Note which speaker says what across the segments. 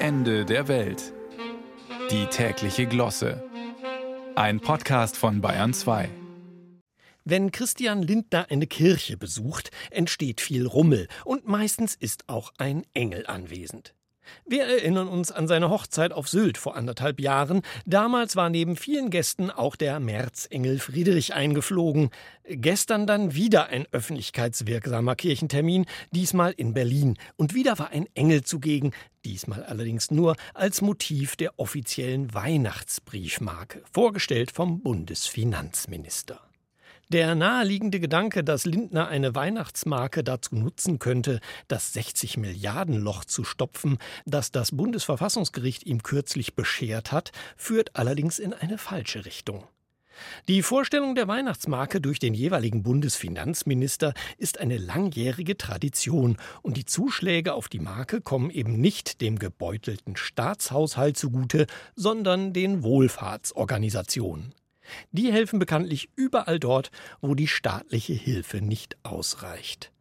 Speaker 1: Ende der Welt. Die tägliche Glosse. Ein Podcast von Bayern 2.
Speaker 2: Wenn Christian Lindner eine Kirche besucht, entsteht viel Rummel und meistens ist auch ein Engel anwesend. Wir erinnern uns an seine Hochzeit auf Sylt vor anderthalb Jahren. Damals war neben vielen Gästen auch der Märzengel Friedrich eingeflogen. Gestern dann wieder ein öffentlichkeitswirksamer Kirchentermin, diesmal in Berlin. Und wieder war ein Engel zugegen, diesmal allerdings nur als Motiv der offiziellen Weihnachtsbriefmarke, vorgestellt vom Bundesfinanzminister. Der naheliegende Gedanke, dass Lindner eine Weihnachtsmarke dazu nutzen könnte, das 60 Milliarden Loch zu stopfen, das das Bundesverfassungsgericht ihm kürzlich beschert hat, führt allerdings in eine falsche Richtung. Die Vorstellung der Weihnachtsmarke durch den jeweiligen Bundesfinanzminister ist eine langjährige Tradition und die Zuschläge auf die Marke kommen eben nicht dem gebeutelten Staatshaushalt zugute, sondern den Wohlfahrtsorganisationen. Die helfen bekanntlich überall dort, wo die staatliche Hilfe nicht ausreicht.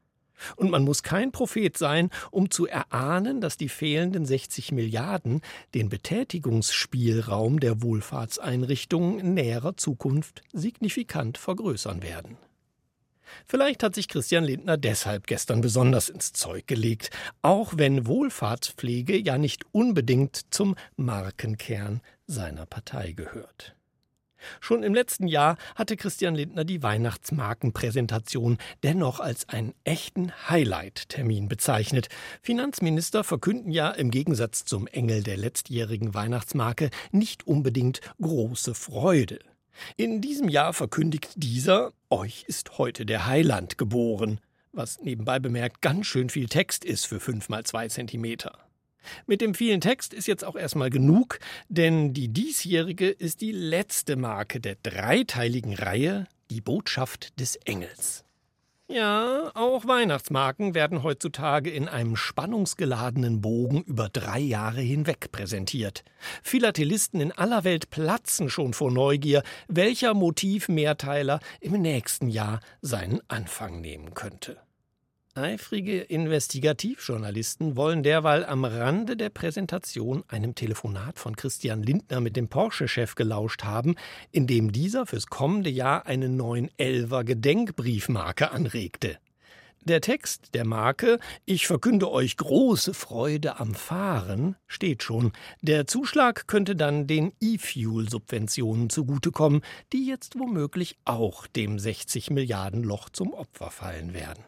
Speaker 2: Und man muss kein Prophet sein, um zu erahnen, dass die fehlenden 60 Milliarden den Betätigungsspielraum der Wohlfahrtseinrichtungen in näherer Zukunft signifikant vergrößern werden. Vielleicht hat sich Christian Lindner deshalb gestern besonders ins Zeug gelegt, auch wenn Wohlfahrtspflege ja nicht unbedingt zum Markenkern seiner Partei gehört. Schon im letzten Jahr hatte Christian Lindner die Weihnachtsmarkenpräsentation dennoch als einen echten Highlight-Termin bezeichnet. Finanzminister verkünden ja im Gegensatz zum Engel der letztjährigen Weihnachtsmarke nicht unbedingt große Freude. In diesem Jahr verkündigt dieser, euch ist heute der Heiland geboren, was nebenbei bemerkt ganz schön viel Text ist für fünf mal zwei Zentimeter. Mit dem vielen Text ist jetzt auch erstmal genug, denn die diesjährige ist die letzte Marke der dreiteiligen Reihe Die Botschaft des Engels. Ja, auch Weihnachtsmarken werden heutzutage in einem spannungsgeladenen Bogen über drei Jahre hinweg präsentiert. Philatelisten in aller Welt platzen schon vor Neugier, welcher Motivmehrteiler im nächsten Jahr seinen Anfang nehmen könnte. Eifrige Investigativjournalisten wollen derweil am Rande der Präsentation einem Telefonat von Christian Lindner mit dem Porsche-Chef gelauscht haben, in dem dieser fürs kommende Jahr eine 911er Gedenkbriefmarke anregte. Der Text der Marke Ich verkünde euch große Freude am Fahren steht schon. Der Zuschlag könnte dann den E-Fuel-Subventionen zugutekommen, die jetzt womöglich auch dem 60 Milliarden Loch zum Opfer fallen werden.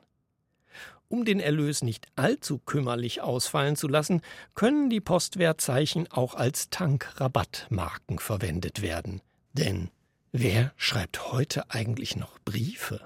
Speaker 2: Um den Erlös nicht allzu kümmerlich ausfallen zu lassen, können die Postwertzeichen auch als Tankrabattmarken verwendet werden. Denn wer schreibt heute eigentlich noch Briefe?